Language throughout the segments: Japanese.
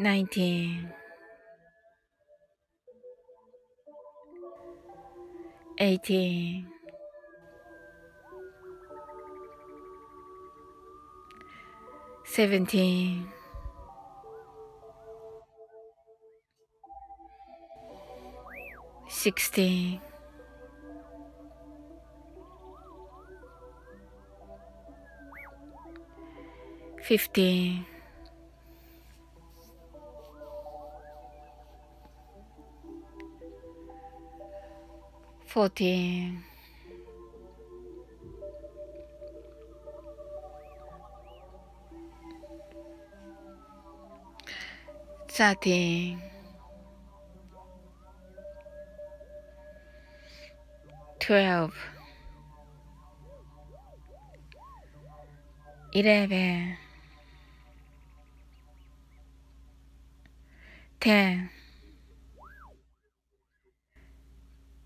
19 18 17 16 15 14 13 12 11 10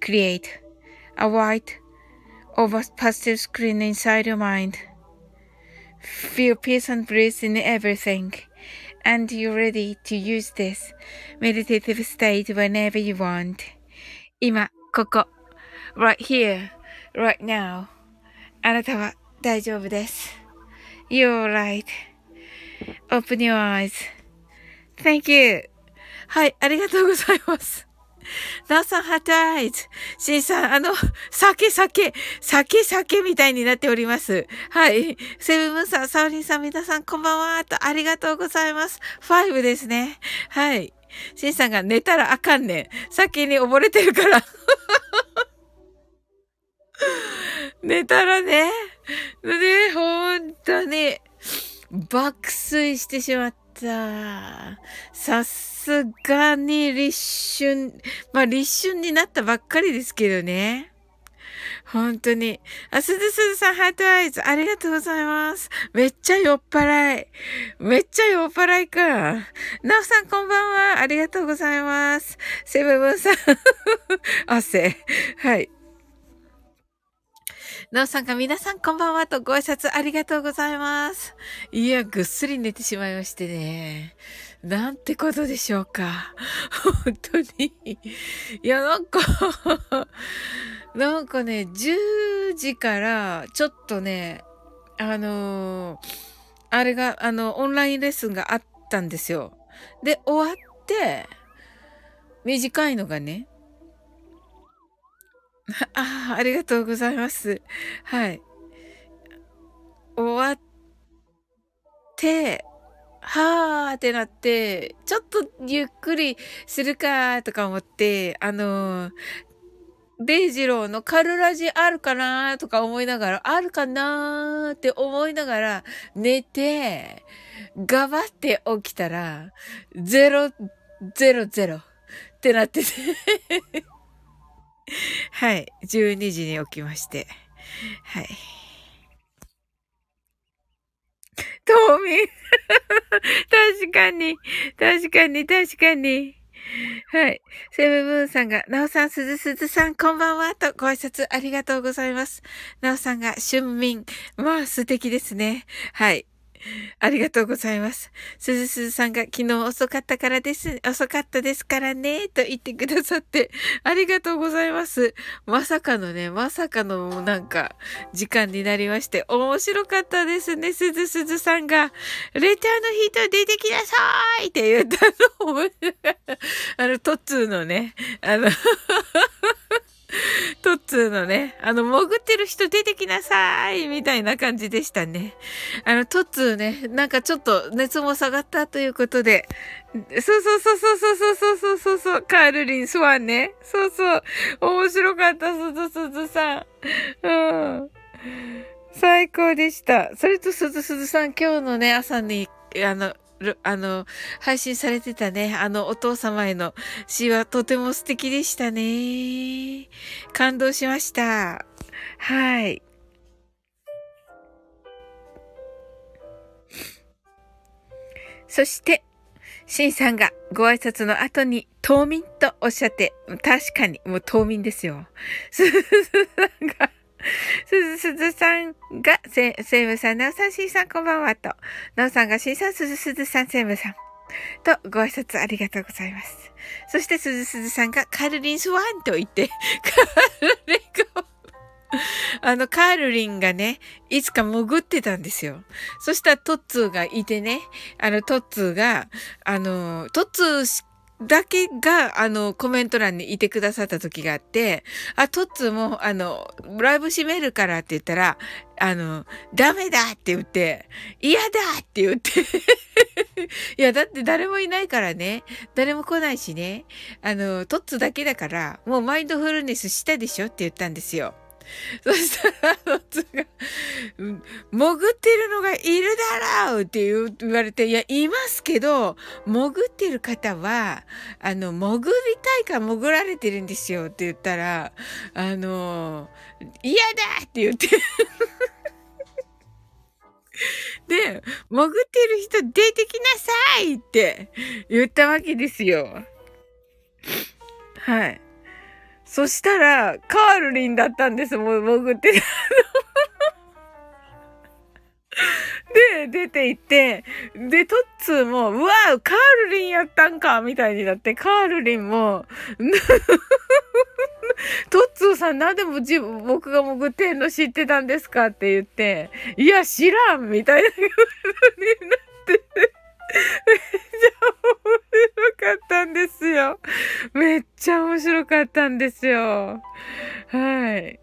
Create a white over pastel screen inside your mind. Feel peace and bliss in everything. And you're ready to use this meditative state whenever you want. 今、ここ。right here, right now. あなたは大丈夫です。You're right. Open your eyes. Thank you. はい、ありがとうございます。 なおさん、ハートアイズ。しんさん、あの、酒、酒、酒、酒みたいになっております。はい。セブンムーンさん、サオリンさん、皆さん、こんばんは。と、ありがとうございます。ファイブですね。はい。しんさんが寝たらあかんねん。酒に溺れてるから。寝たらね。ね、ほんとに。爆睡してしまった。さすがに立春、まあ立春になったばっかりですけどね。本当に。あ、すずすずさん、ハートアイズ、ありがとうございます。めっちゃ酔っ払い。めっちゃ酔っ払いか。なおさん、こんばんは。ありがとうございます。セブブンさん、汗。はい。なおさんが皆さんこんばんはとご挨拶ありがとうございます。いや、ぐっすり寝てしまいましてね。なんてことでしょうか。本当に。いや、なんか なんかね、10時からちょっとね、あのー、あれが、あの、オンラインレッスンがあったんですよ。で、終わって、短いのがね、ああ、ありがとうございます。はい。終わって、はーってなって、ちょっとゆっくりするかとか思って、あのー、デイジローのカルラジあるかなとか思いながら、あるかなって思いながら寝て、ガバって起きたら、ゼロ、ゼロゼロってなってて はい。12時に起きまして。はい。冬眠 確かに。確かに、確かに。はい。セブブーンさんが、なおさん、すずすずさん、こんばんは、とご挨拶ありがとうございます。なおさんが、春眠。まあ、素敵ですね。はい。ありがとうございます。すずすずさんが昨日遅かったからです、遅かったですからね、と言ってくださって、ありがとうございます。まさかのね、まさかのなんか、時間になりまして、面白かったですね、すずすずさんが。レターの人出てきなさいって言ったの面白かった。あの、トッツーのね、あの トッツーのね、あの、潜ってる人出てきなさいみたいな感じでしたね。あの、トッツーね、なんかちょっと熱も下がったということで、そうそうそうそうそうそうそうそうそう、カールリン、スワンね。そうそう。面白かった、すずすずさん。うん。最高でした。それとすずすずさん、今日のね、朝に、あの、あの、配信されてたね、あのお父様への詩はとても素敵でしたね。感動しました。はい。そして、シンさんがご挨拶の後に冬眠とおっしゃって、確かにもう冬眠ですよ。すずさんがすずすずさんが、せ、せいむさん、なおさん、しんさん、こんばんは、と。なおさんが、しんさん、すずすずさん、せいむさん。と、ご挨拶ありがとうございます。そして、すずすずさんが、カルリンスワンと言って、カルリンが、あの、カールリンがね、いつか潜ってたんですよ。そしたらトッツーがいてね、あの、トッツーが、あの、トッツーだけが、あの、コメント欄にいてくださった時があって、あ、トッツーも、あの、ライブ閉めるからって言ったら、あの、ダメだって言って、嫌だって言って いや、だって誰もいないからね。誰も来ないしね。あの、トッツーだけだから、もうマインドフルネスしたでしょって言ったんですよ。そしたら、あのつが、潜ってるのがいるだろうって言われて、いや、いますけど、潜ってる方は、あの、潜りたいから潜られてるんですよって言ったら、あの、嫌だって言って で、潜ってる人出てきなさいって言ったわけですよ。はい。そしたら、カールリンだったんです、もう潜ってた。で、出て行って、で、トッツーも、うわーカールリンやったんかみたいになって、カールリンも、トッツーさんなんでも自、僕が潜ってんの知ってたんですかって言って、いや、知らんみたいなことになってめっちゃ面かったんですよ。めっちゃ面白かったんですよ。はい。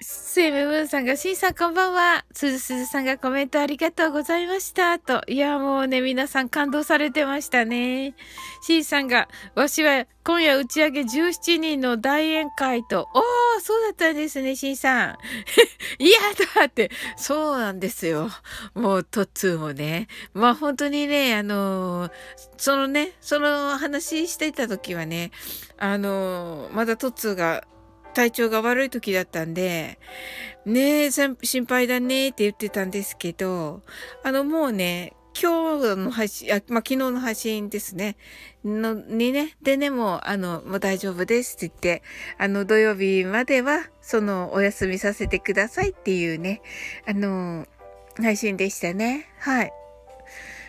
セイムムーンさんが、シンさんこんばんは。すずすずさんがコメントありがとうございました。と。いや、もうね、皆さん感動されてましたね。シンさんが、わしは今夜打ち上げ17人の大宴会と。おー、そうだったんですね、シンさん。いやだって。そうなんですよ。もう、トッツーもね。まあ本当にね、あのー、そのね、その話していた時はね、あのー、まだトッツーが体調が悪い時だったんで、ねえ、心配だねって言ってたんですけど、あのもうね、今日の配信、あまあ、昨日の配信ですね。の、にね、でね、もう、あの、もう大丈夫ですって言って、あの、土曜日までは、その、お休みさせてくださいっていうね、あの、配信でしたね。はい。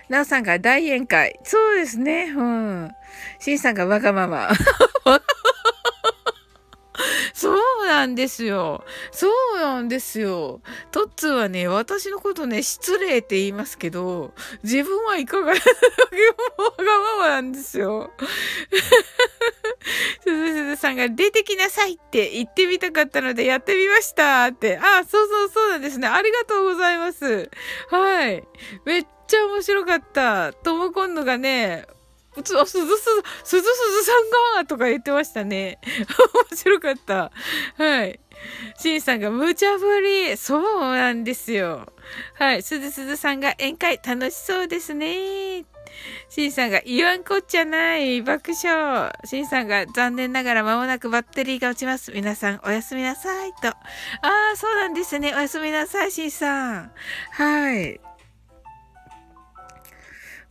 なおさんが大宴会。そうですね。うん。しんさんがわがまま。そうなんですよ。そうなんですよ。トッツーはね、私のことね、失礼って言いますけど、自分はいかが、わがままなんですよ。すずさんが出てきなさいって言ってみたかったのでやってみましたって。あ、そうそうそうなんですね。ありがとうございます。はい。めっちゃ面白かった。ともこんのがね、つ、あ、すずすず、すずすずさんがとか言ってましたね。面白かった。はい。シンさんが無茶ぶり。そうなんですよ。はい。すずすずさんが宴会楽しそうですね。シンさんが言わんこっちゃない。爆笑。シンさんが残念ながら間もなくバッテリーが落ちます。皆さんおやすみなさい。と。ああ、そうなんですね。おやすみなさい、シンさん。はい。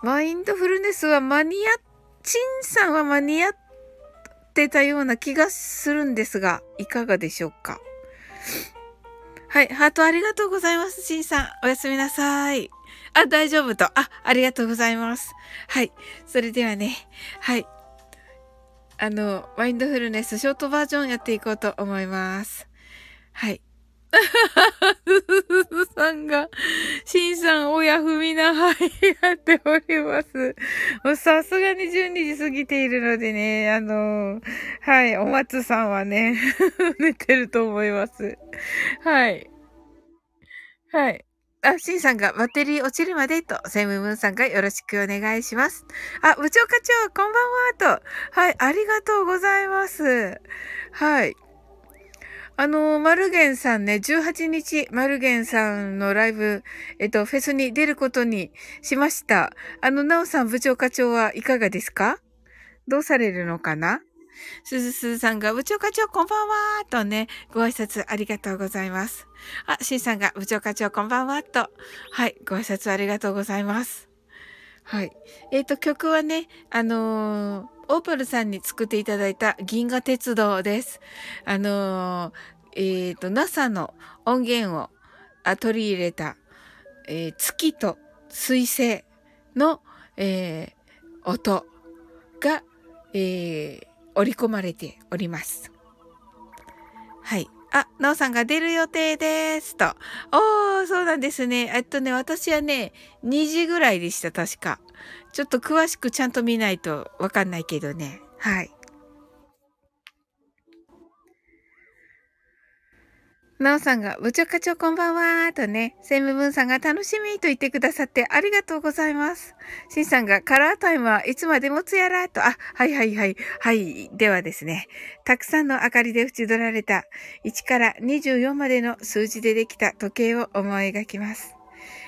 マインドフルネスは間に合っ、チンさんは間に合ってたような気がするんですが、いかがでしょうか？はい、ハートありがとうございます、チンさん。おやすみなさい。あ、大丈夫と。あ、ありがとうございます。はい。それではね、はい。あの、マインドフルネスショートバージョンやっていこうと思います。はい。すずさんが、しんさん、親踏みな、はい、やっております。さすがに12時過ぎているのでね、あのはい、お松さんはね、寝てると思います。はい。はい。あ、シンさんがバッテリー落ちるまでと、セムムーンさんがよろしくお願いします。あ、部長課長、こんばんはと。はい、ありがとうございます。はい。あの、マルゲンさんね、18日、マルゲンさんのライブ、えっと、フェスに出ることにしました。あの、ナオさん部長課長はいかがですか？どうされるのかな？すずすずさんが、部長課長こんばんはとね、ご挨拶ありがとうございます。あ、しんさんが、部長課長こんばんはと、はい、ご挨拶ありがとうございます。はい。えっ、ー、と、曲はね、あのーオーパルさんに作っていただいた銀河鉄道です。あのー、えっ、ー、と、NASA の音源を取り入れた、えー、月と水星の、えー、音が、えー、織り込まれております。はい。あ、なおさんが出る予定です。と。おー、そうなんですね。えっとね、私はね、2時ぐらいでした、確か。ちょっと詳しくちゃんと見ないとわかんないけどね。はい。なおさんが、部長課長こんばんはとね、セムブンさんが楽しみと言ってくださってありがとうございます。シンさんが、カラータイムはいつまでもつやらと、あ、はいはいはい、はい。ではですね、たくさんの明かりで縁取られた1から24までの数字でできた時計を思い描きます。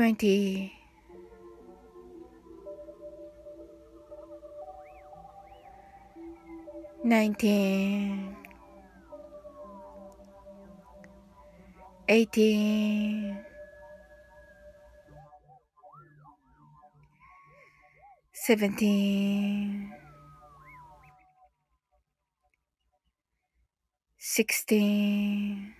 20 19 18 17 16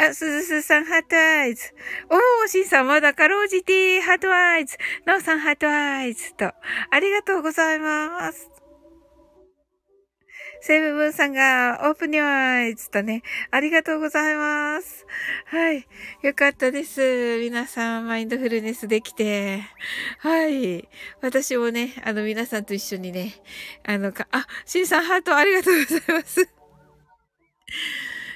あ、すずすさん、 heart eyes。おー、しんさん、まだかろうじて、 heart eyes。なおさん、 heart eyes と。ありがとうございます。セブブンさんが、オープニュアイズとね、ありがとうございます。はい。よかったです。皆さん、マインドフルネスできて。はい。私もね、あの、皆さんと一緒にね、あの、か、あ、シンさん、ハートありがとうございます。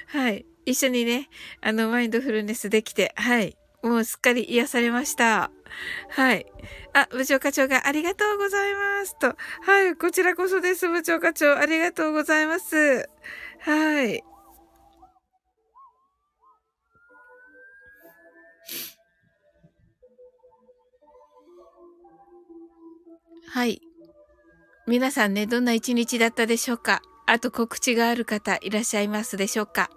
はい。一緒にね、あの、マインドフルネスできて、はい。もうすっかり癒されました。はい。あ、部長課長がありがとうございます。と。はい。こちらこそです。部長課長。ありがとうございます。はい。はい。皆さんね、どんな一日だったでしょうか？あと告知がある方いらっしゃいますでしょうか？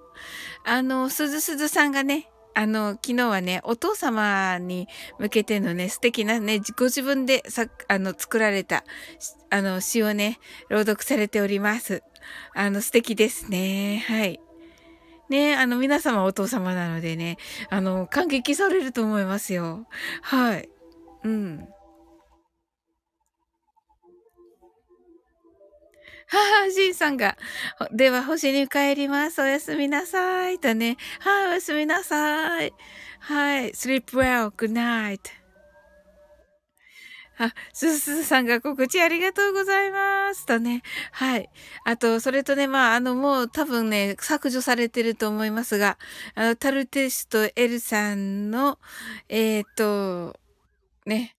あの、すずすずさんがね、あの、昨日はね、お父様に向けてのね、素敵なね、ご自分でさ、あの、作られた、あの、詩をね、朗読されております。あの、素敵ですね。はい。ねあの、皆様お父様なのでね、あの、感激されると思いますよ。はい。うん。はは、ジンさんが、では星に帰ります。おやすみなさい。とね。はい、おやすみなさい。はい、sleep well, good night. あ、すずすさんが告知ありがとうございます。とね。はい。あと、それとね、まあ、あの、もう多分ね、削除されてると思いますが、あの、タルテスト L さんの、えっ、ー、と、ね、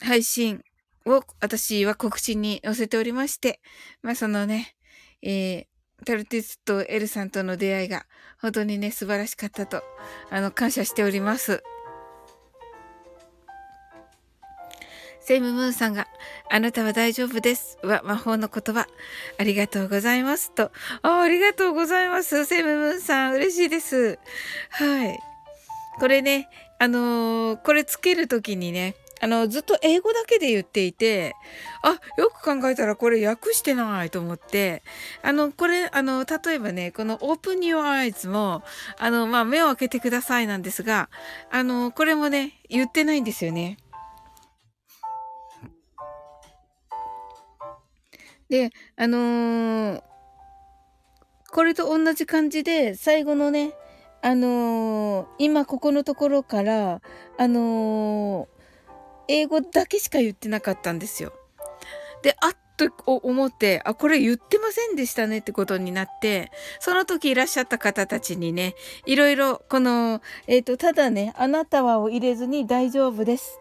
配信を私は告知に載せておりまして、まあ、そのね、えー、タルティスト L さんとの出会いが本当にね、素晴らしかったと、あの、感謝しております。セイムムーンさんが、あなたは大丈夫です。は魔法の言葉。ありがとうございます。と。あありがとうございます。セイムムーンさん、嬉しいです。はい。これね、あのー、これつけるときにね、あの、ずっと英語だけで言っていて、あ、よく考えたらこれ訳してないと思って、あの、これ、あの、例えばね、この Open Your Eyes も、あの、まあ、目を開けてくださいなんですが、あの、これもね、言ってないんですよね。で、あのー、これと同じ感じで、最後のね、あのー、今ここのところから、あのー、英語だけしか言ってなかったんですよ。で、あっと思って、あ、これ言ってませんでしたねってことになって、その時いらっしゃった方たちにね、いろいろ、この、えっ、ー、と、ただね、あなたはを入れずに大丈夫です。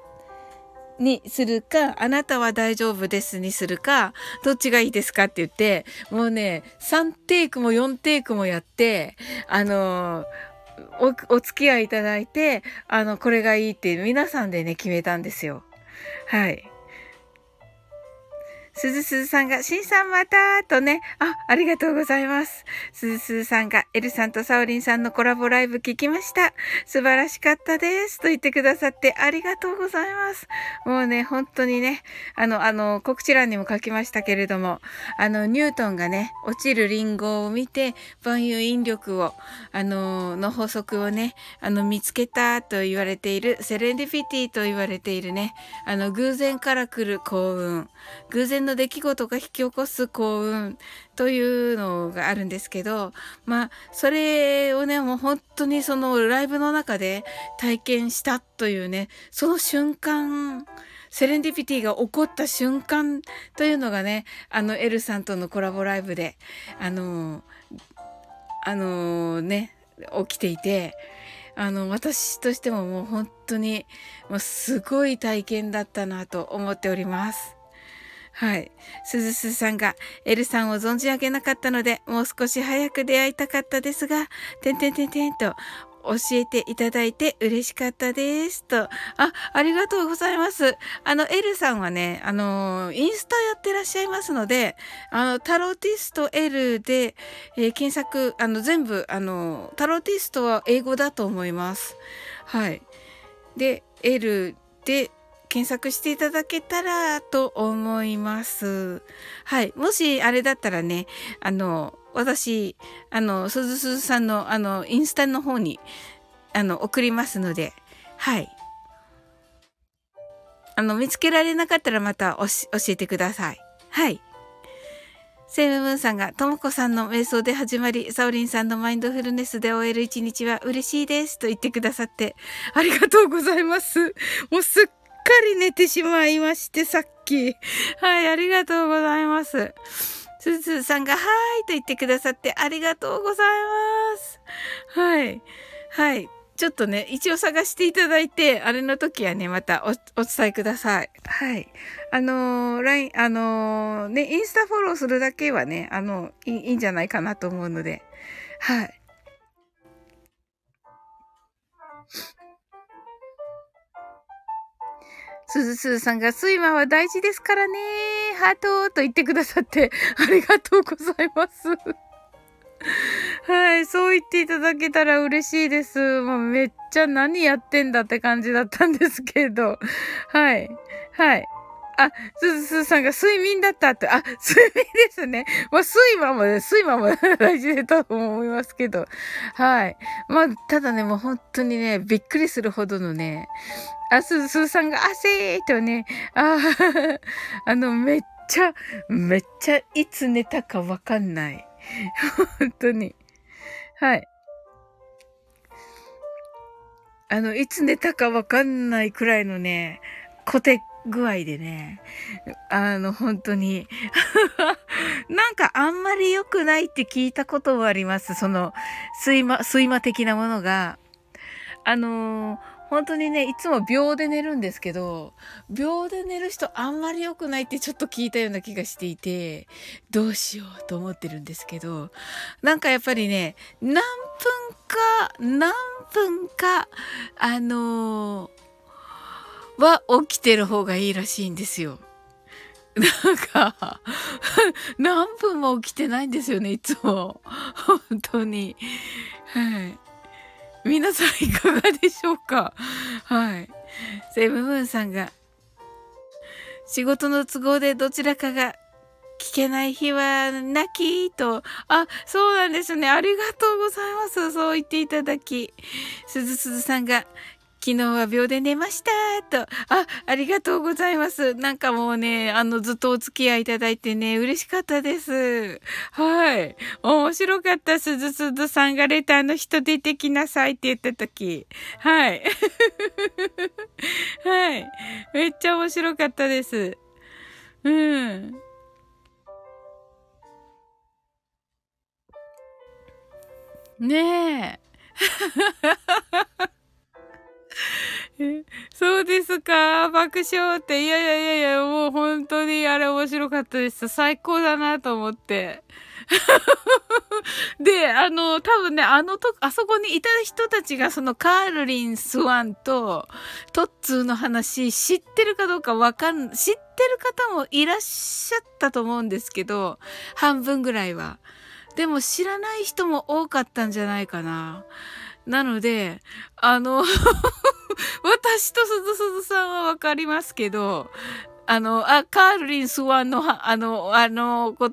にするか、あなたは大丈夫ですにするか、どっちがいいですかって言って、もうね、3テイクも4テイクもやって、あのお、お付き合いいただいて、あの、これがいいって皆さんでね、決めたんですよ。はい。すずすずさんが、しんさんまたとね、あ、ありがとうございます。すずすずさんが、エルさんとサオリンさんのコラボライブ聞きました。素晴らしかったです。と言ってくださってありがとうございます。もうね、本当にね、あの、あの、告知欄にも書きましたけれども、あの、ニュートンがね、落ちるリンゴを見て、万有引力を、あの、の法則をね、あの、見つけたと言われている、セレンディフィティと言われているね、あの、偶然から来る幸運、偶然のの出来事が引き起こす幸運というのがあるんですけど、まあ、それをね、もう本当にそのライブの中で体験したというね、その瞬間、セレンディピティが起こった瞬間というのがね、あの、エルさんとのコラボライブで、あの、あのね、起きていて、あの、私としてももう本当に、もうすごい体験だったなと思っております。はい。すずすさんが、エルさんを存じ上げなかったので、もう少し早く出会いたかったですが、てんてんてんてんと、教えていただいて嬉しかったです。と。あ、ありがとうございます。あの、エルさんはね、あの、インスタやってらっしゃいますので、あの、タローティスト L で、えー、検索、あの、全部、あの、タローティストは英語だと思います。はい。で、L で、検索していただけたらと思います。はい。もしあれだったらね、あの、私、あの、すずすずさんの、あの、インスタの方に、あの、送りますので、はい。あの、見つけられなかったらまた教えてください。はい。セイムムーンさんが、ともこさんの瞑想で始まり、サオリンさんのマインドフルネスで終える一日は嬉しいですと言ってくださって、ありがとうございます。もうすっかり寝てしまいまして、さっき。はい、ありがとうございます。すずさんが、はーいと言ってくださってありがとうございます。はい。はい。ちょっとね、一応探していただいて、あれの時はね、またお、お伝えください。はい。あのー、LINE、あのー、ね、インスタフォローするだけはね、あの、いいいんじゃないかなと思うので、はい。すずすずさんが、睡魔は大事ですからね。ハートと言ってくださって、ありがとうございます。はい、そう言っていただけたら嬉しいです。もうめっちゃ何やってんだって感じだったんですけど。はい。はい。あ、すずすずさんが睡眠だったって、あ、睡眠ですね。まあ、睡魔も、睡魔も 大事だと思いますけど。はい。まあ、ただね、もう本当にね、びっくりするほどのね、あ、すずすずさんが、あせーとね、あ、あの、めっちゃ、めっちゃいつ寝たかわかんない。本当に。はい。あの、いつ寝たかわかんないくらいのね、コテ具合でね、あの、本当に なんかあんまり良くないって聞いたこともあります。その、睡魔、睡魔的なものが。あのー本当にね、いつも秒で寝るんですけど、秒で寝る人あんまり良くないってちょっと聞いたような気がしていて、どうしようと思ってるんですけど、なんかやっぱりね、何分か、何分か、あのー、は起きてる方がいいらしいんですよ。なんか、何分も起きてないんですよね、いつも。本当に。はい。皆さんいかがでしょうか？はい。セブブンさんが、仕事の都合でどちらかが聞けない日は泣きと。あ、そうなんですね。ありがとうございます。そう言っていただき。すずすずさんが、昨日は秒で寝ましたと。あ、ありがとうございます。なんかもうね、あの、ずっとお付き合いいただいてね、嬉しかったです。はい。面白かった。すずすずさんがレターの人出てきなさいって言った時。はい。はい。めっちゃ面白かったです。うん。ねえ。そうですか爆笑って。いやいやいやいや、もう本当にあれ面白かったです。最高だなと思って。で、あの、多分ね、あのと、あそこにいた人たちがそのカールリン・スワンとトッツーの話知ってるかどうかわかん、知ってる方もいらっしゃったと思うんですけど、半分ぐらいは。でも知らない人も多かったんじゃないかな。なので、あの 私とすずすずさんはわかりますけど、あの、あ、カールリン・スワンの、あの、あの、こ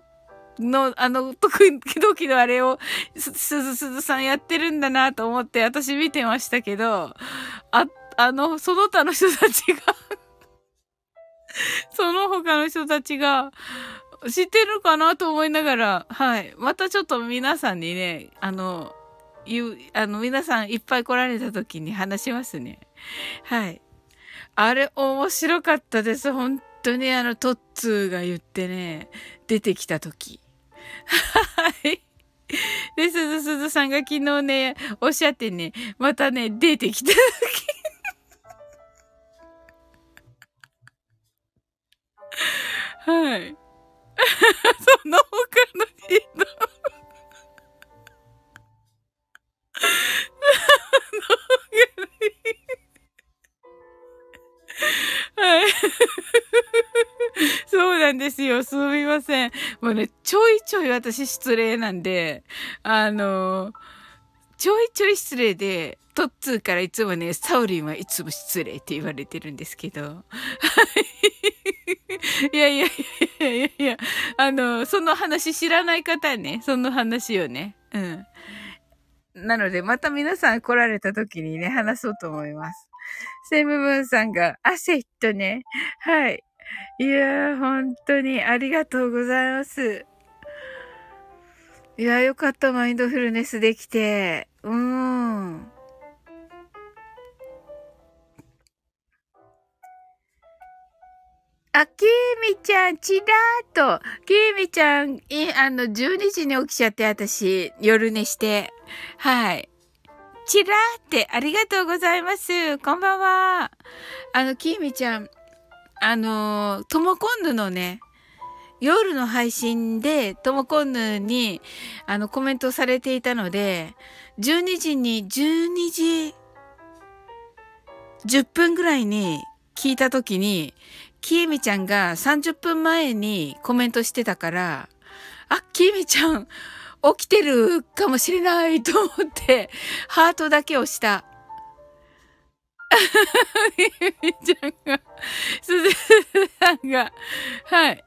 の、あの、時々のあれを、すずすずさんやってるんだなと思って私見てましたけど、あ、あの、その他の人たちが その他の人たちが、知ってるかなと思いながら、はい。またちょっと皆さんにね、あの、言う、あの、皆さんいっぱい来られた時に話しますね。はい。あれ面白かったです。本当にあの、トッツーが言ってね、出てきた時。はい。で、すずすずさんが昨日ね、おっしゃってね、またね、出てきた時。はい。その他の人はい。そうなんですよ。すみません。もうね、ちょいちょい私失礼なんで、あの、ちょいちょい失礼で、トッツーからいつもね、サウリンはいつも失礼って言われてるんですけど。は い。いやいやいやいやいや、あの、その話知らない方ね、その話をね。うん。なので、また皆さん来られた時にね、話そうと思います。セムブンさんが、アセットね。はい。いやー、本当にありがとうございます。いやー、よかった、マインドフルネスできて。うーん。あ、きみちゃん、ちらーっと。きみちゃん、い、あの、12時に起きちゃって、私、夜寝して。はい。ちらーって、ありがとうございます。こんばんは。あの、きみちゃん、あの、ともこんぬのね、夜の配信で、ともこんぬに、あの、コメントされていたので、12時に、12時、10分ぐらいに聞いたときに、きえみちゃんが30分前にコメントしてたから、あ、きえみちゃん、起きてるかもしれないと思って、ハートだけ押した。きえみちゃんが、すずさんが、はい。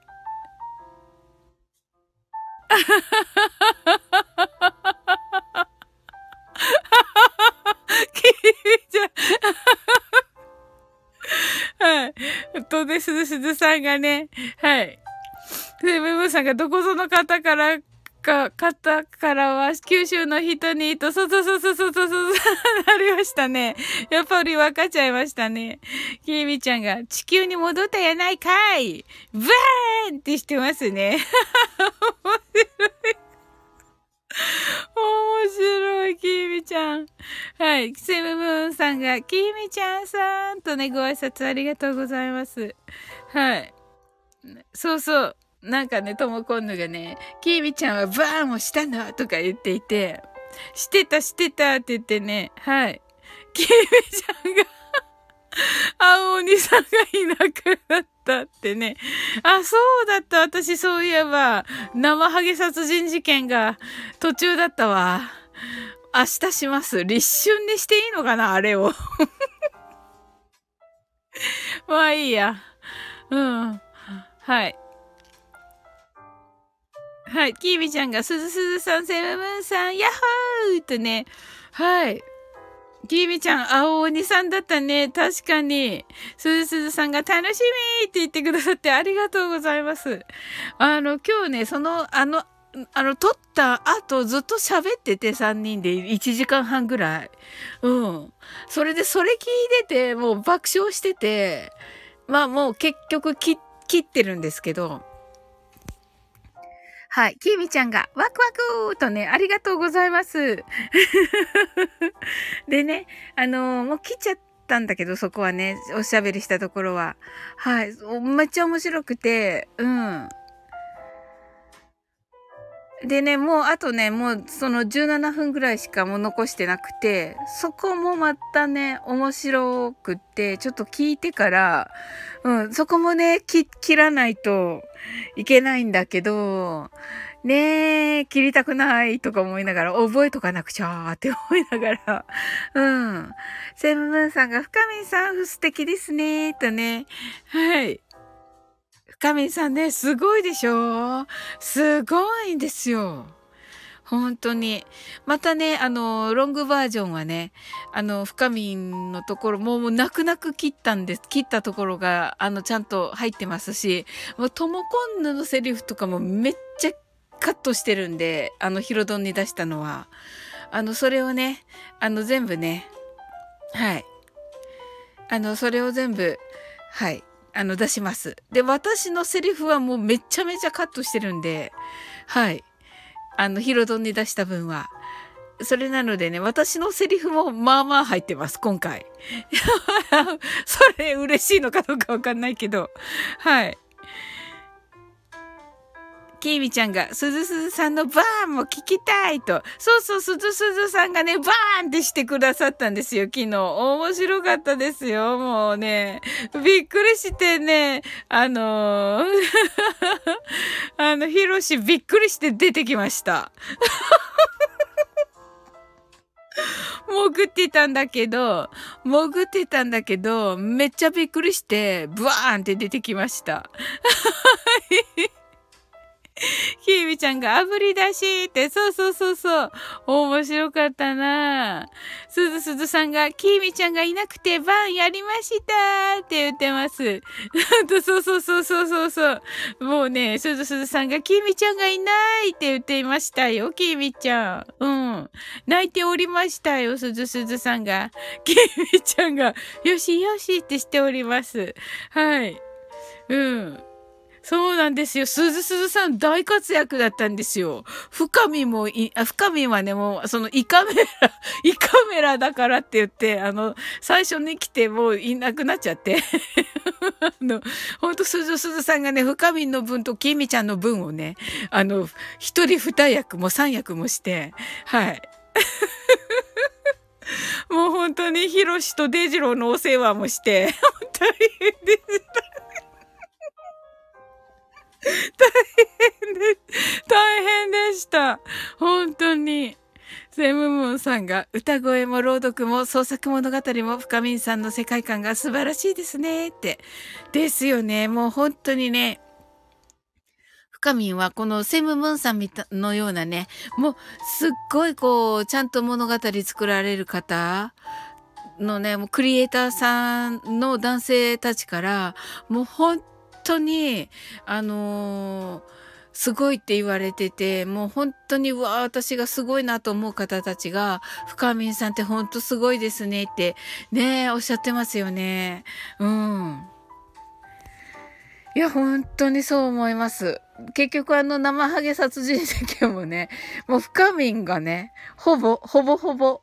きえみちゃん、はい。とで、すずすずさんがね、はい。で、メムさんがどこぞの方からか、方からは、九州の人にと、そうそうそうそうそうそう、そうなりましたね。やっぱり分かっちゃいましたね。きみちゃんが、地球に戻ったやないかいブーンってしてますね。面白い。面白い、きみちゃん。はい。セムムーンさんが、きみちゃんさんとね、ご挨拶ありがとうございます。はい。そうそう。なんかね、ともこんぬがね、きみちゃんはバーンをしたのとか言っていて、してたしてたって言ってね、はい。きみちゃんが青鬼さんがいなくなったってね。あ、そうだった。私そういえば、生ハゲ殺人事件が途中だったわ。明日します。立春にしていいのかなあれを。まあいいや。うん。はい。はい。キービちゃんが、すずすずさん、セムムーンさん、ヤッホーとね、はい。きみちゃん、青鬼さんだったね。確かに。すずすずさんが楽しみって言ってくださってありがとうございます。あの、今日ね、その、あの、あの、撮った後ずっと喋ってて3人で1時間半ぐらい。うん。それでそれ聞いてて、もう爆笑してて、まあもう結局切ってるんですけど、はい。きみちゃんが、ワクワクとね、ありがとうございます。でね、あのー、もう切っちゃったんだけど、そこはね、おしゃべりしたところは。はい。めっちゃ面白くて、うん。でね、もうあとね、もうその17分ぐらいしかもう残してなくて、そこもまたね、面白くって、ちょっと聞いてから、うん、そこもね、切らないといけないんだけど、ねえ、切りたくないとか思いながら、覚えとかなくちゃーって思いながら、うん。セムムーンさんが、深見さん素敵ですねーとね、はい。深見さんね、すごいでしょ？すごいんですよ。本当に。またね、あの、ロングバージョンはね、あの、深みのところ、もう泣く泣く切ったんです。切ったところが、あの、ちゃんと入ってますし、もう、トモコンヌのセリフとかもめっちゃカットしてるんで、あの、ヒロドンに出したのは。あの、それをね、あの、全部ね、はい。あの、それを全部、はい。あの、出します。で、私のセリフはもうめちゃめちゃカットしてるんで、はい。あの、ヒロドンに出した分は。それなのでね、私のセリフもまあまあ入ってます、今回。それ嬉しいのかどうかわかんないけど。はい。きーみちゃんが、すずすずさんのバーンも聞きたいと。そうそう、すずすずさんがね、バーンってしてくださったんですよ、昨日。面白かったですよ、もうね。びっくりしてね、あのー、あの、ひろしびっくりして出てきました。潜ってたんだけど、潜ってたんだけど、めっちゃびっくりして、ブワーンって出てきました。きーみちゃんが炙り出しって、そうそうそうそう。面白かったなすずすずさんが、きーみちゃんがいなくてバンやりましたって言ってます。そうそうそうそうそうそう。もうね、すずすずさんが、きーみちゃんがいないって言っていましたよ、きーみちゃん。うん。泣いておりましたよ、すずすずさんが。きーみちゃんが、よしよしってしております。はい。うん。そうなんですよ。すずすずさん大活躍だったんですよ。深みもい、あ、深みはね、もう、その胃カメラ、胃カメラだからって言って、あの、最初に来てもういなくなっちゃって。あの、ほんとすずすずさんがね、深みの分ときみちゃんの分をね、あの、一人二役も三役もして、はい。もう本当にヒロシとデジローのお世話もして、本当にでした。大変で、大変でした。本当に。セムムーンさんが歌声も朗読も創作物語も深みんさんの世界観が素晴らしいですねって。ですよね。もう本当にね。深みんはこのセムムーンさんのようなね、もうすっごいこう、ちゃんと物語作られる方のね、もうクリエイターさんの男性たちから、もう本当に、あのー、すごいって言われてて、もう本当に、うわ、私がすごいなと思う方たちが、深みんさんって本当すごいですねって、ねおっしゃってますよね。うん。いや、本当にそう思います。結局あの生ハゲ殺人事件もね、もう深みがね、ほぼ、ほぼほぼ、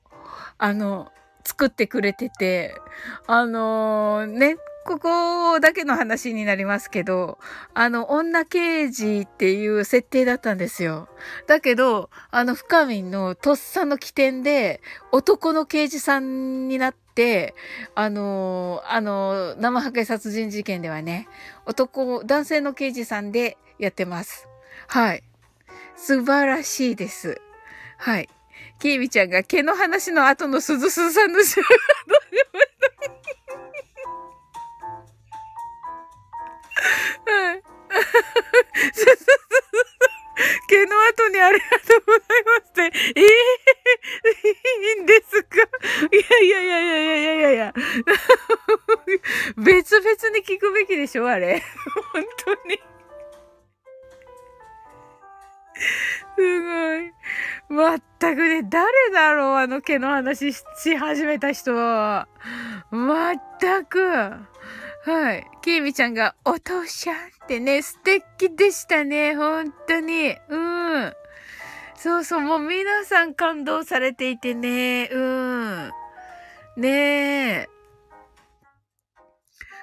あの、作ってくれてて、あのー、ね、ここだけの話になりますけど、あの、女刑事っていう設定だったんですよ。だけど、あの、深みのとっさの起点で、男の刑事さんになって、あの、あの、生破壊殺人事件ではね、男、男性の刑事さんでやってます。はい。素晴らしいです。はい。キーミちゃんが毛の話の後の鈴鈴さんの はい。毛の後にありがとうございますって。ええー、いいんですか？いやいやいやいやいやいやいやいや。別々に聞くべきでしょあれ。本当に。すごい。まったくね、誰だろうあの毛の話し始めた人は。まったく。はい。きみちゃんが、お父さんってね、素敵でしたね。本当に。うん。そうそう、もう皆さん感動されていてね。うん。ねえ。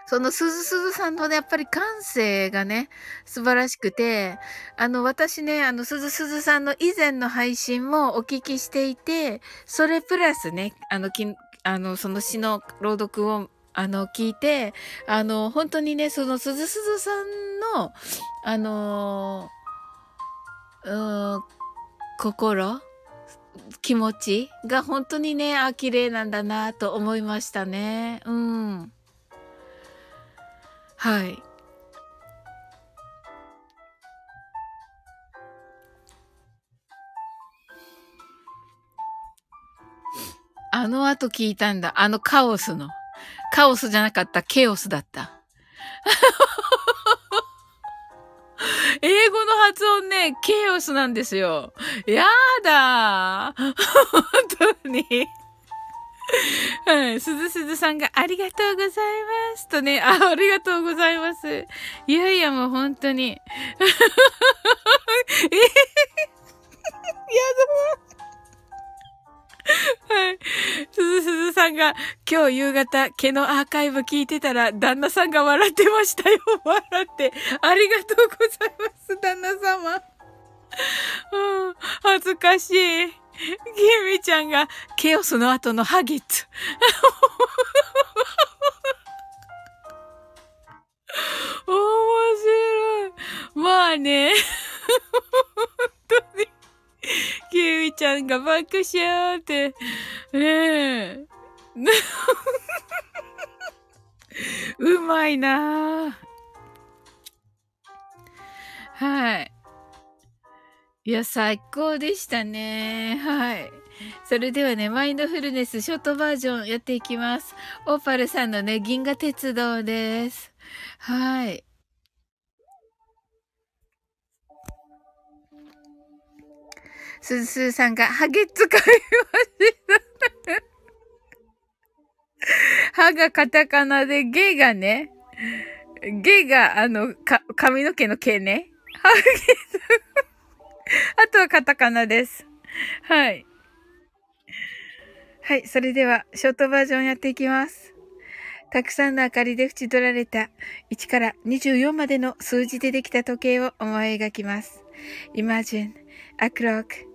そのすずすずさんのね、やっぱり感性がね、素晴らしくて、あの、私ね、あの、すずすずさんの以前の配信もお聞きしていて、それプラスね、あの、きあの、その詩の朗読を、あの、聞いて、あの、本当にね、そのすずすずさんの、あのうん、心気持ちが本当にね、あ、綺麗なんだなと思いましたね。うん。はい。あの後聞いたんだ。あのカオスの。カオスじゃなかった、ケオスだった。英語の発音ね、ケオスなんですよ。やだー。本当に。はい。すずすずさんがありがとうございますとね、あ、ありがとうございます。いやいやもう本当に。え やだはい。すずすずさんが、今日夕方、毛のアーカイブ聞いてたら、旦那さんが笑ってましたよ。笑って。ありがとうございます、旦那様。うん、恥ずかしい。キミちゃんが、ケオスの後のハギッツ。面白い。まあね。本当に。キミちゃんが爆笑って。ねえ。うまいなはい。いや、最高でしたね。はい。それではね、マインドフルネスショートバージョンやっていきます。オーパルさんのね、銀河鉄道です。はい。すずすーさんが、ハゲ使いました。歯がカタカナで、ゲがね、ゲが、あの、か、髪の毛の毛ね。ハゲ あとはカタカナです。はい。はい。それでは、ショートバージョンやっていきます。たくさんの明かりで縁取られた1から24までの数字でできた時計を思い描きます。Imagine a clock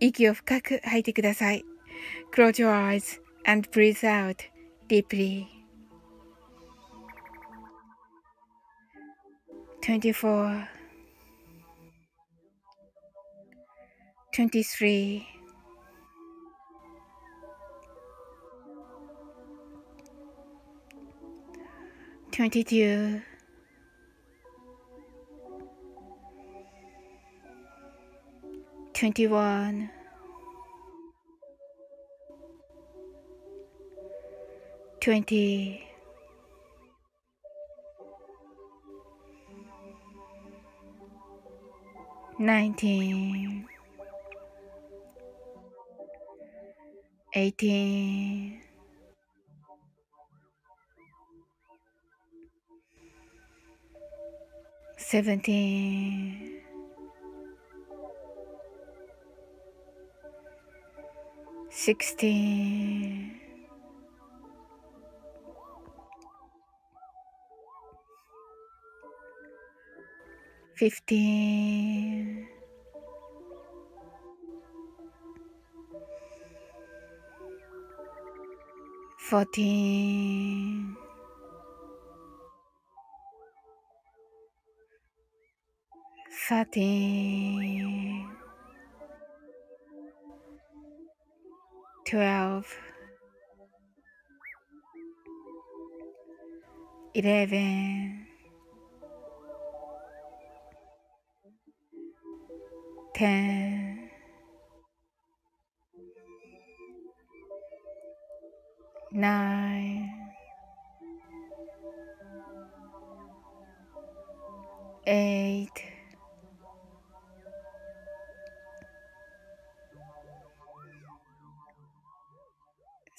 息を深く吐いてください。Close your eyes and breathe out deeply. 24 23 22 21 20 19 18 17 16 15 14 13 12 11 10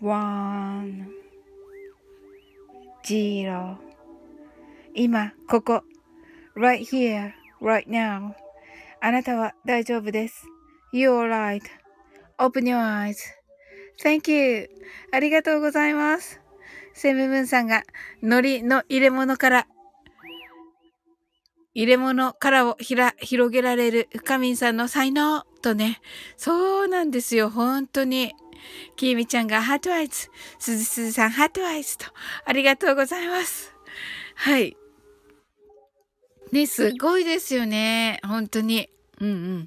one, zero 今、ここ。right here, right now. あなたは大丈夫です。You're right.Open your eyes.Thank you. ありがとうございます。セムムーンさんが、海苔の入れ物から、入れ物からをひら、広げられる深みんさんの才能とね。そうなんですよ。本当に。きみちゃんが heart eyes。すずすずさん heart eyes と。ありがとうございます。はい。ね、すごいですよね。本当に。うんうん。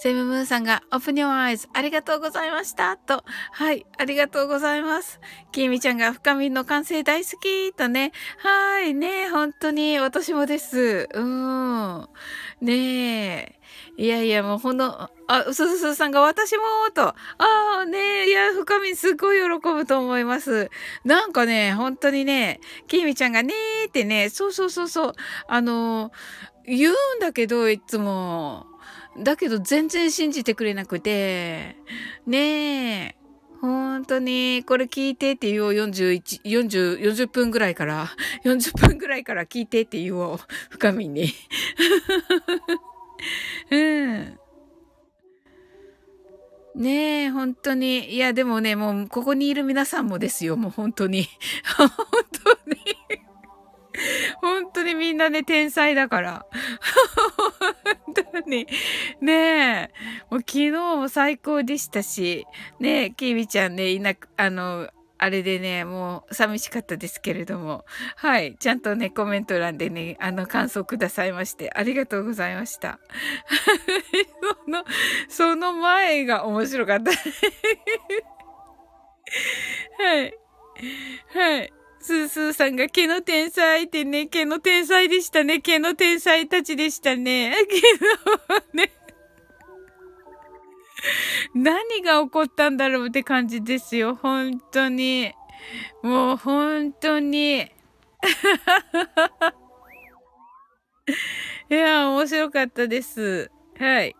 セムムーンさんが、 open your eyes、ありがとうございました。と。はい、ありがとうございます。キーミちゃんが、深みの完成大好き。とね。はい、ね、本当に、私もです。うん。ねえ。いやいや、もうほんの、あ、うすすすさんが私もと。ああ、ねいや、深みすっごい喜ぶと思います。なんかね、本当にね、きみちゃんがねーってね、そうそうそうそう、あの、言うんだけど、いつも。だけど全然信じてくれなくて、ねえ。本当に、これ聞いてって言おう。41、40、40分ぐらいから、40分ぐらいから聞いてって言おう。深みに。うん。ねえ、本当に。いや、でもね、もう、ここにいる皆さんもですよ。もう本当に。本当に。本当にみんなね、天才だから。本当に。ねえ。もう昨日も最高でしたし、ねえ、きみちゃんね、いなく、あの、あれでね、もう寂しかったですけれども。はい。ちゃんとね、コメント欄でね、あの、感想くださいまして、ありがとうございました。その、その前が面白かった。はい。はい。スースーさんが毛の天才ってね、毛の天才でしたね。毛の天才たちでしたね。毛のね。何が起こったんだろうって感じですよ。本当に。もう本当に。いや、面白かったです。はい。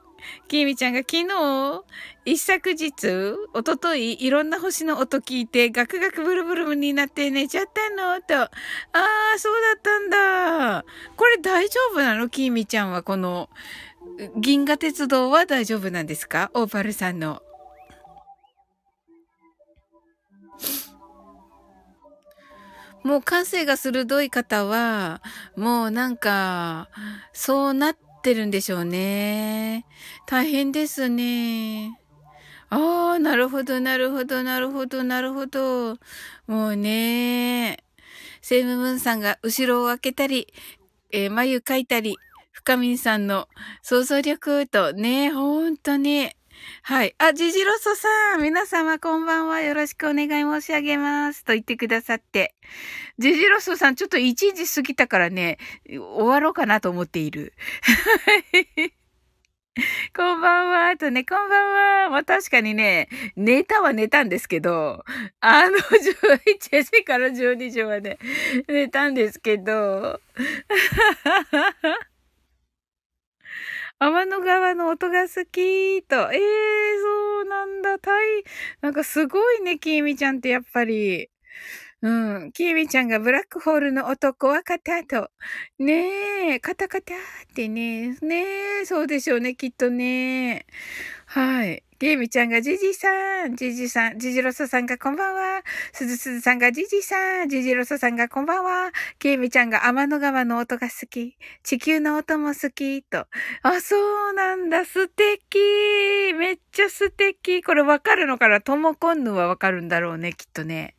きみちゃんが昨日、一昨日、おととい、いろんな星の音聞いて、ガクガクブルブルになって寝ちゃったのと。ああ、そうだったんだ。これ大丈夫なの？きみちゃんは、この、銀河鉄道は大丈夫なんですか？オーパルさんの。もう感性が鋭い方は、もうなんか、そうなってるんでしょうね。大変ですね。ああ、なるほど、なるほど、なるほど、なるほど。もうね、セイムムーンさんが後ろを開けたり、えー、眉描いたり、深みさんの想像力とね、本当に。はい。あ、ジジロソさん、皆様こんばんは。よろしくお願い申し上げます。と言ってくださって。ジジロソさん、ちょっと1時過ぎたからね、終わろうかなと思っている。こんばんは。とね、こんばんは。まあ確かにね、寝たは寝たんですけど、あの、11時から12時まで寝たんですけど、天の川の音が好きと。ええー、そうなんだ。たい、なんかすごいね、きみちゃんってやっぱり。うん。きみちゃんがブラックホールの男はかったと。ねえ、カタカタってね。ねえ、そうでしょうね、きっとね。はい。ゲイミちゃんがジジさん、ジジさん、ジジロサさんがこんばんは。すずすずさんがジジさん、ジジロサさんがこんばんは。ゲイミちゃんが天の川の音が好き。地球の音も好き。と。あ、そうなんだ。素敵。めっちゃ素敵。これわかるのかな？トモコンヌはわかるんだろうね、きっとね。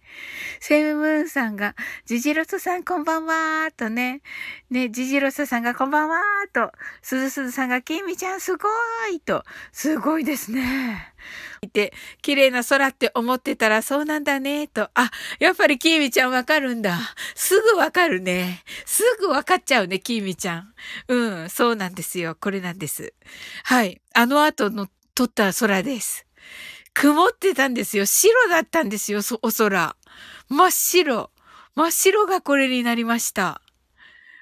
セムムーンさんが、ジジロソさんこんばんはーとね。ね、ジジロソさんがこんばんはーと。すずすずさんが、キミちゃんすごーいと。すごいですね。いて、綺麗な空って思ってたらそうなんだね、と。あ、やっぱりキミちゃんわかるんだ。すぐわかるね。すぐわかっちゃうね、キミちゃん。うん、そうなんですよ。これなんです。はい。あの後の撮った空です。曇ってたんですよ。白だったんですよ、お空。真っ白。真っ白がこれになりました。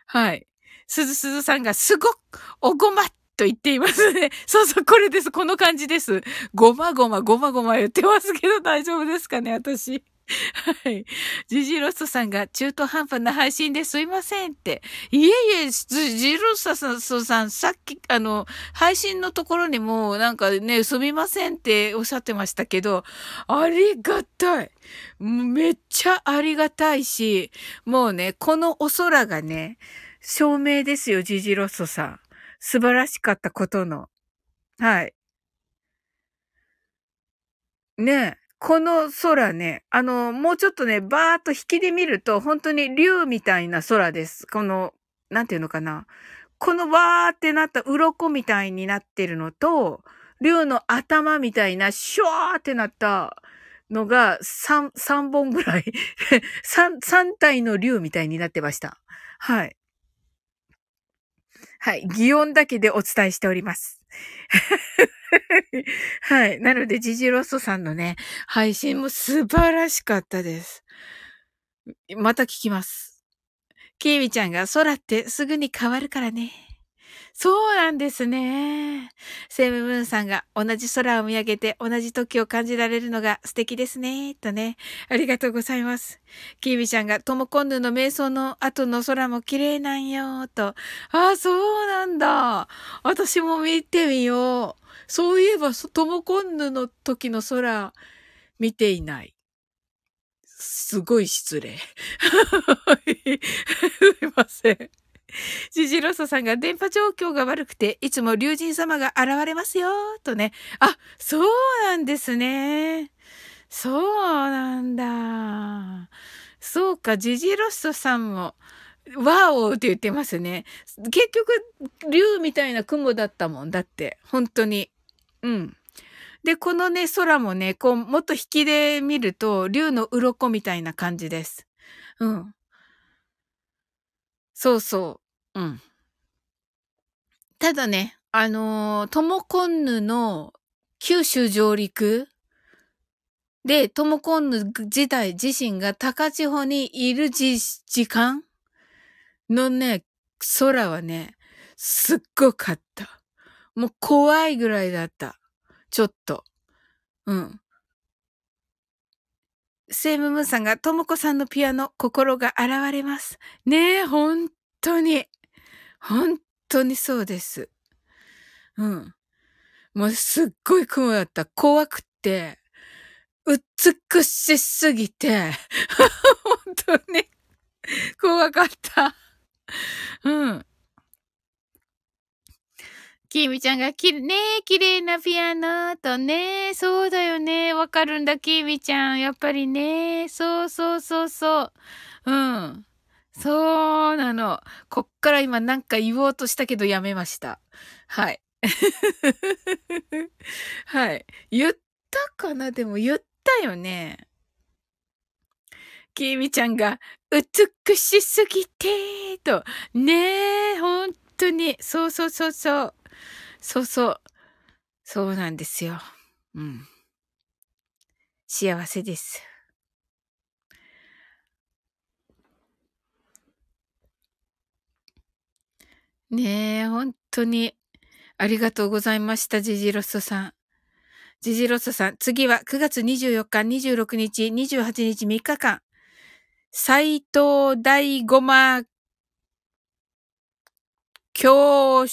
はい。すずすずさんがすごくおごまと言っていますね。そうそう、これです。この感じです。ごまごま、ごまごま言ってますけど大丈夫ですかね、私。はい。ジジロストさんが中途半端な配信ですいませんって。いえいえ、ジジロストさん、さっき、あの、配信のところにもなんかね、すみませんっておっしゃってましたけど、ありがたい。めっちゃありがたいし、もうね、このお空がね、証明ですよ、ジジロストさん。素晴らしかったことの。はい。ねえ。この空ね、あの、もうちょっとね、バーっと引きで見ると、本当に竜みたいな空です。この、なんていうのかな。このわーってなった鱗みたいになってるのと、竜の頭みたいなシュワーってなったのが3、3本ぐらい3、3体の竜みたいになってました。はい。はい。擬音だけでお伝えしております。はい。なので、ジジロストさんのね、配信も素晴らしかったです。また聞きます。ケイミちゃんが空ってすぐに変わるからね。そうなんですね。セムムーンさんが同じ空を見上げて同じ時を感じられるのが素敵ですね。とね。ありがとうございます。キービちゃんがトモコンヌの瞑想の後の空も綺麗なんよ。と。ああ、そうなんだ。私も見てみよう。そういえば、トモコンヌの時の空見ていない。すごい失礼。すいません。ジジロッソさんが電波状況が悪くて、いつも竜神様が現れますよ、とね。あ、そうなんですね。そうなんだ。そうか、ジジロッソさんも、ワオって言ってますね。結局、竜みたいな雲だったもん。だって、本当に。うん。で、このね、空もね、こう、もっと引きで見ると、竜の鱗みたいな感じです。うん。そうそう。うん。ただね、あのー、トモコンヌの九州上陸で、トモコンヌ自体自身が高千穂にいる時間のね、空はね、すっごかった。もう怖いぐらいだった。ちょっと。うん。セイムムーンさんが、ともこさんのピアノ、心が現れます。ねえ、本当に。本当にそうです。うん。もうすっごい雲だった。怖くて、美しすぎて、本当に怖かった。うん。きみちゃんがき、ねえ、綺麗なピアノとね、そうだよね、わかるんだ、きみちゃん。やっぱりね、そうそうそうそう。うん。そうなの。こっから今なんか言おうとしたけどやめました。はい。はい。言ったかな？でも言ったよね。きみちゃんが、美しすぎてと。ねえ、本当に。そうそうそうそう。そうそう。そうなんですよ。うん。幸せです。ねえ、本当に。ありがとうございました、ジジロッソさん。ジジロッソさん、次は9月24日、26日、28日3日間、斎藤大ごま教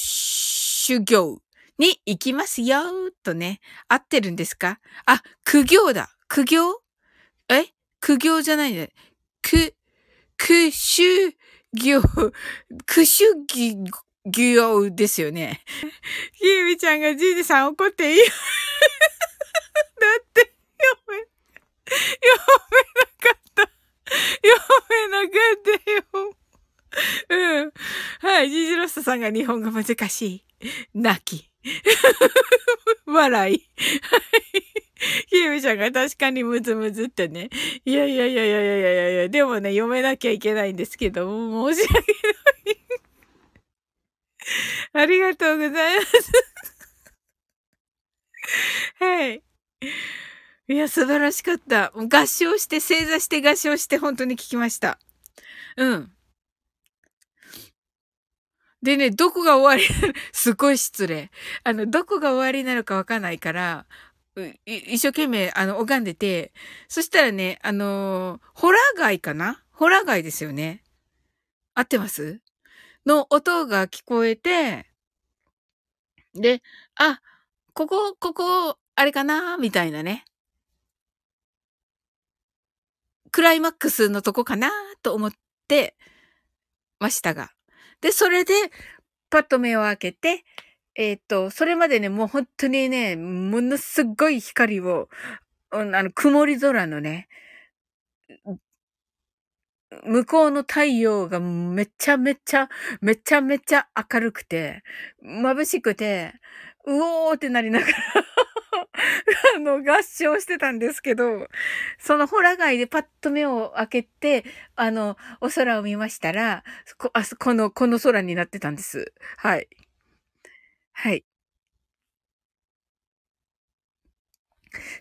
修行に行きますよ、とね。合ってるんですか？あ、苦行だ。苦行？え？苦行じゃないね。く、苦修行、苦修行ですよね。ひ ゆみちゃんがじいじさん怒っていい だって、読め、読めなかった。読めなかったよ。うん。はい。ジジロストさんが日本語難しい。泣き。笑い。はい。ひゆみちゃんが確かにムズムズってね。いやいやいやいやいやいやいやでもね、読めなきゃいけないんですけど、申し訳ない。ありがとうございます。はい。いや、素晴らしかった。合唱して、正座して合唱して本当に聞きました。うん。でね、どこが終わり、すごい失礼。あの、どこが終わりなのかわかんないから、一生懸命、あの、拝んでて、そしたらね、あのー、ホラー街かな？ホラー街ですよね。合ってます？の音が聞こえて、で、あ、ここ、ここ、あれかな？みたいなね。クライマックスのとこかな？と思ってましたが。で、それで、パッと目を開けて、えっ、と、それまでね、もう本当にね、ものすごい光を、あの、曇り空のね、向こうの太陽がめちゃめちゃ、めちゃめちゃ明るくて、眩しくて、うおーってなりながら あの、合唱してたんですけど、そのホラ街でパッと目を開けて、あの、お空を見ましたら、こ、あ、この、この空になってたんです。はい。はい。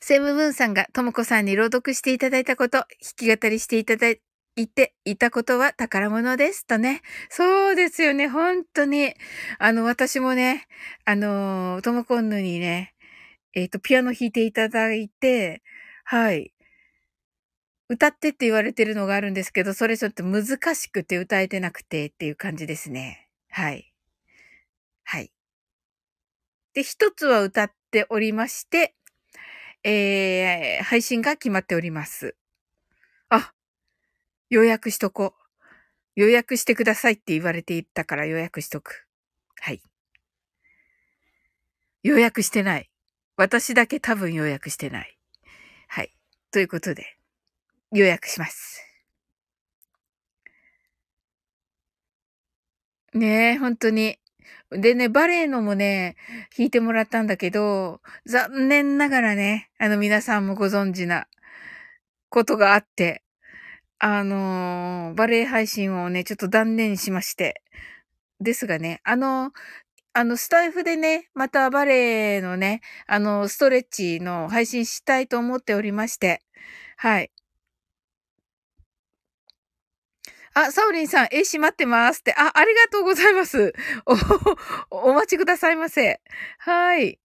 セムブーンさんがともこさんに朗読していただいたこと、弾き語りしていただいていたことは宝物ですとね。そうですよね。本当に。あの、私もね、あの、ともこんぬにね、えっ、ー、と、ピアノ弾いていただいて、はい。歌ってって言われてるのがあるんですけど、それちょっと難しくて歌えてなくてっていう感じですね。はい。はい。で、一つは歌っておりまして、えー、配信が決まっております。あ、予約しとこう。予約してくださいって言われていたから予約しとく。はい。予約してない。私だけ多分予約してない。はい。ということで、予約します。ねえ、本当に。でね、バレエのもね、弾いてもらったんだけど、残念ながらね、あの皆さんもご存知なことがあって、あのー、バレエ配信をね、ちょっと断念しまして。ですがね、あの、あの、スタイフでね、またバレエのね、あの、ストレッチの配信したいと思っておりまして、はい。あ、サオリンさん、え、閉まってますって。あ、ありがとうございます。お、お待ちくださいませ。はい。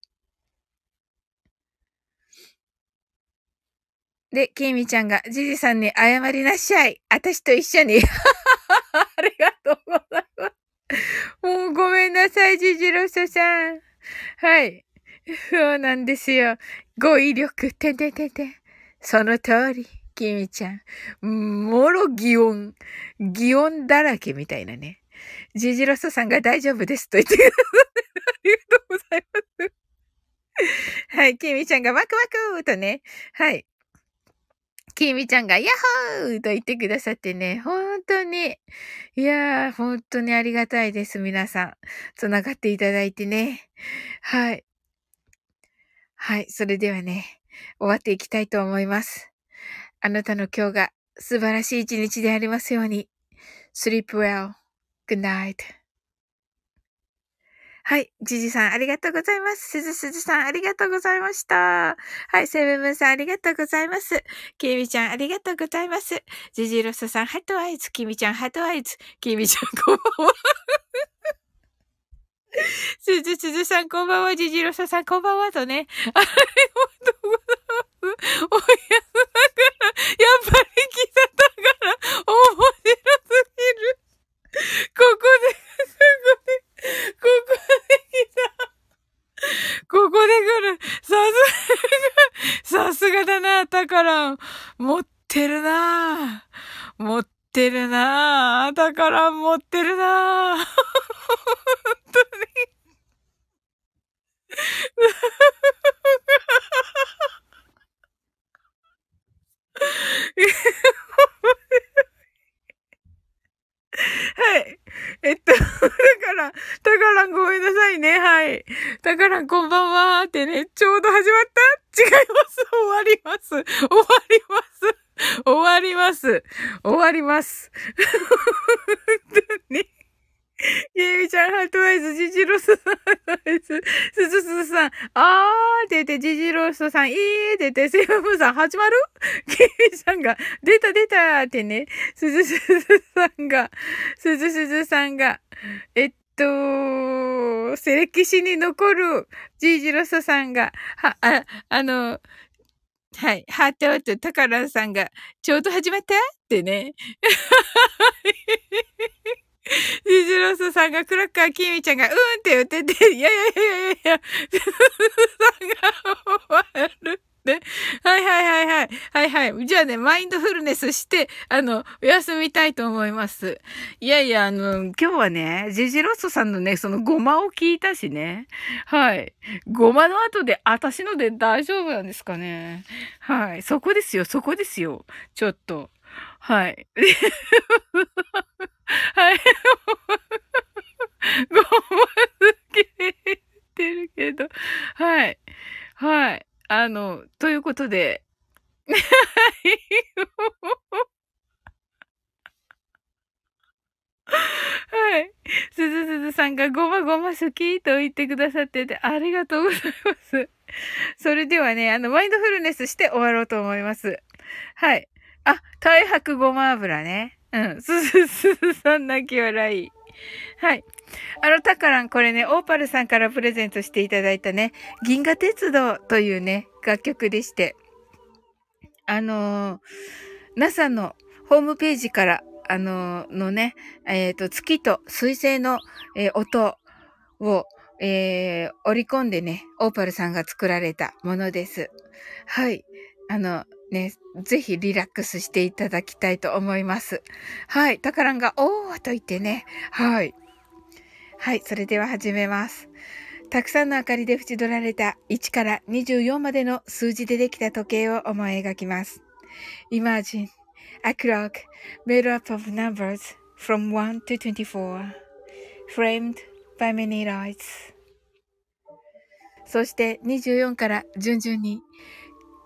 で、ケイミちゃんが、ジジさんに謝りなさい。私と一緒に。ありがとうございます。もうごめんなさい、ジジロソさん。はい。そうなんですよ。語彙力、てんてんてんてん。その通り。きみちゃん。もろ擬音。擬音だらけみたいなね。ジジロスさんが大丈夫ですと言ってくださってありがとうございます。はい、きみちゃんがワクワクとね。はい。きみちゃんがヤッホーと言ってくださってね、本当に、いやー、本当にありがたいです、皆さん。繋がっていただいてね。はい。はい、それではね、終わっていきたいと思います。あなたの今日が素晴らしい一日でありますように。sleep well.good night. はい。ジジさん、ありがとうございます。すずすずさん、ありがとうございました。はい。セブンブンさん、ありがとうございます。キミちゃん、ありがとうございます。ジジロスさん、ハットアイズ。キミちゃん、ハットアイズ。キミちゃん、こんばんは。すずすずさん、こんばんは。じじろささん、こんばんはとね。ありがとございます。おやすだから、やっぱり来ただから、面白すぎる。ここで、すごい。ここで来た。ここで来る。さすが、さすがだな、たから、持ってるな持ってるなたから持ってるな本当に。はい。えっと、だから、たからんごめんなさいね。はい。たからんこんばんはってね、ちょうど始まった？違います。終わります。終わります。終わります。終わります。ね。ゆみちゃん、ハートワイズ、ジジロスさん、すずすずさん、あーって言って、ジジロスさん、いーって。言って、セブンさん、始まる？キミさんが、出た出たってね、すずすずさんが、すずすずさんが、えっと、セレキシに残る、ジジロスさんが、は、あ、あの、はい。ハートとタカラさんが、ちょうど始まった？ってね。ジジロスさんがクラッカー、キミちゃんが、うんって言ってて、いやいやいやいやいや、ジジロスさんが終わる。ね。はいはいはいはい。はいはい。じゃあね、マインドフルネスして、あの、お休みたいと思います。いやいや、あの、今日はね、ジジロスさんのね、そのゴマを聞いたしね。はい。ゴマの後で、私ので大丈夫なんですかね。はい。そこですよ、そこですよ。ちょっと。はい。はい。ごま好きってるけど。はい。はい。あの、ということで。はい。はい。すずすずさんがごまごま好きと言ってくださってて、ありがとうございます。それではね、あの、マインドフルネスして終わろうと思います。はい。あ、大白ごま油ね。うん。すずすずさん泣き笑い。はい。あの、タカラン、これね、オーパルさんからプレゼントしていただいたね、銀河鉄道というね、楽曲でして、あのー、NASA のホームページから、あのー、のね、えっ、ー、と、月と水星の、え音を、え織り込んでね、オーパルさんが作られたものです。はい。あの、ね、ぜひリラックスしていただきたいと思います。はい。タカランが、おーと言ってね。はい。はい。それでは始めます。たくさんの明かりで縁取られた1から24までの数字でできた時計を思い描きます。Imagine a clock made up of numbers from 1 to 24, framed by many lights. そして24から順々に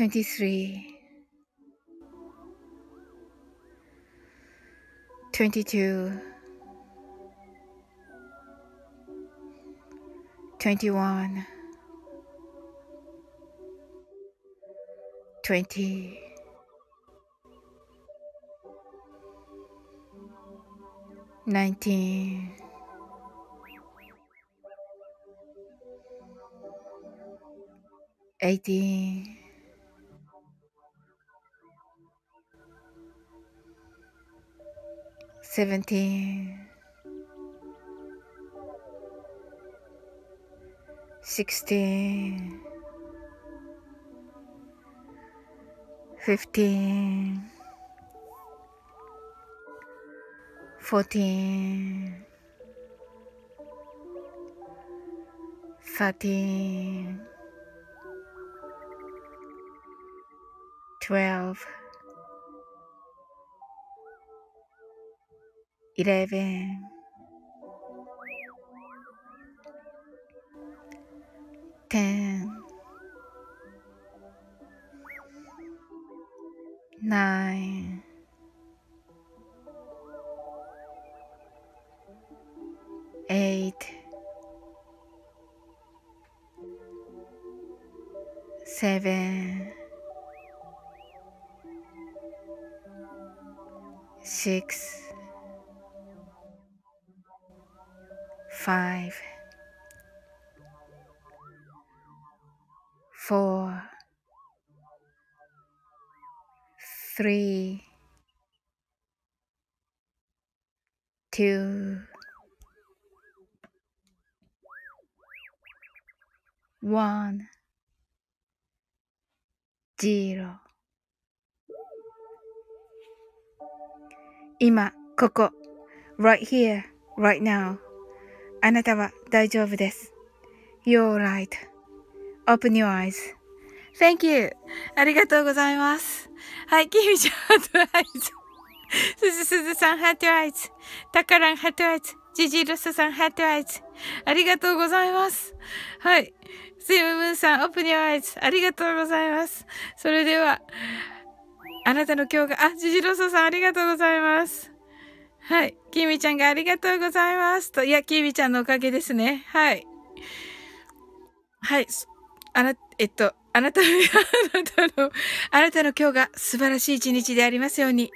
23 22 21 20 19 18 17 16 15 14 13 12 Eleven, ten, nine, eight, seven, six. five, four, three, two, one, zero 今、ここ、right here, right now. あなたは大丈夫です。 You're all right.Open your eyes.Thank you. ありがとうございます。はい、キミちゃん、 heart eyes。すずすずさん、 heart eyes。タカラン、 heart eyes。ジジロスさん、 heart eyes。ありがとうございます。はい。スイムムーンさん、 open your eyes。ありがとうございます。それでは、あなたの今日が、あ、ジジロソさん、ありがとうございます。はい。キミちゃんがありがとうございます。と、いや、キミちゃんのおかげですね。はい。はい。あな、えっと、あなたの、あなたの、あなたの今日が素晴らしい一日でありますように。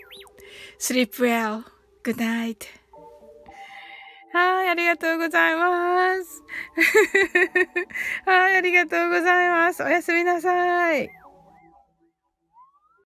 sleep well. good night. はい、ありがとうございます。はい、ありがとうございます。おやすみなさい。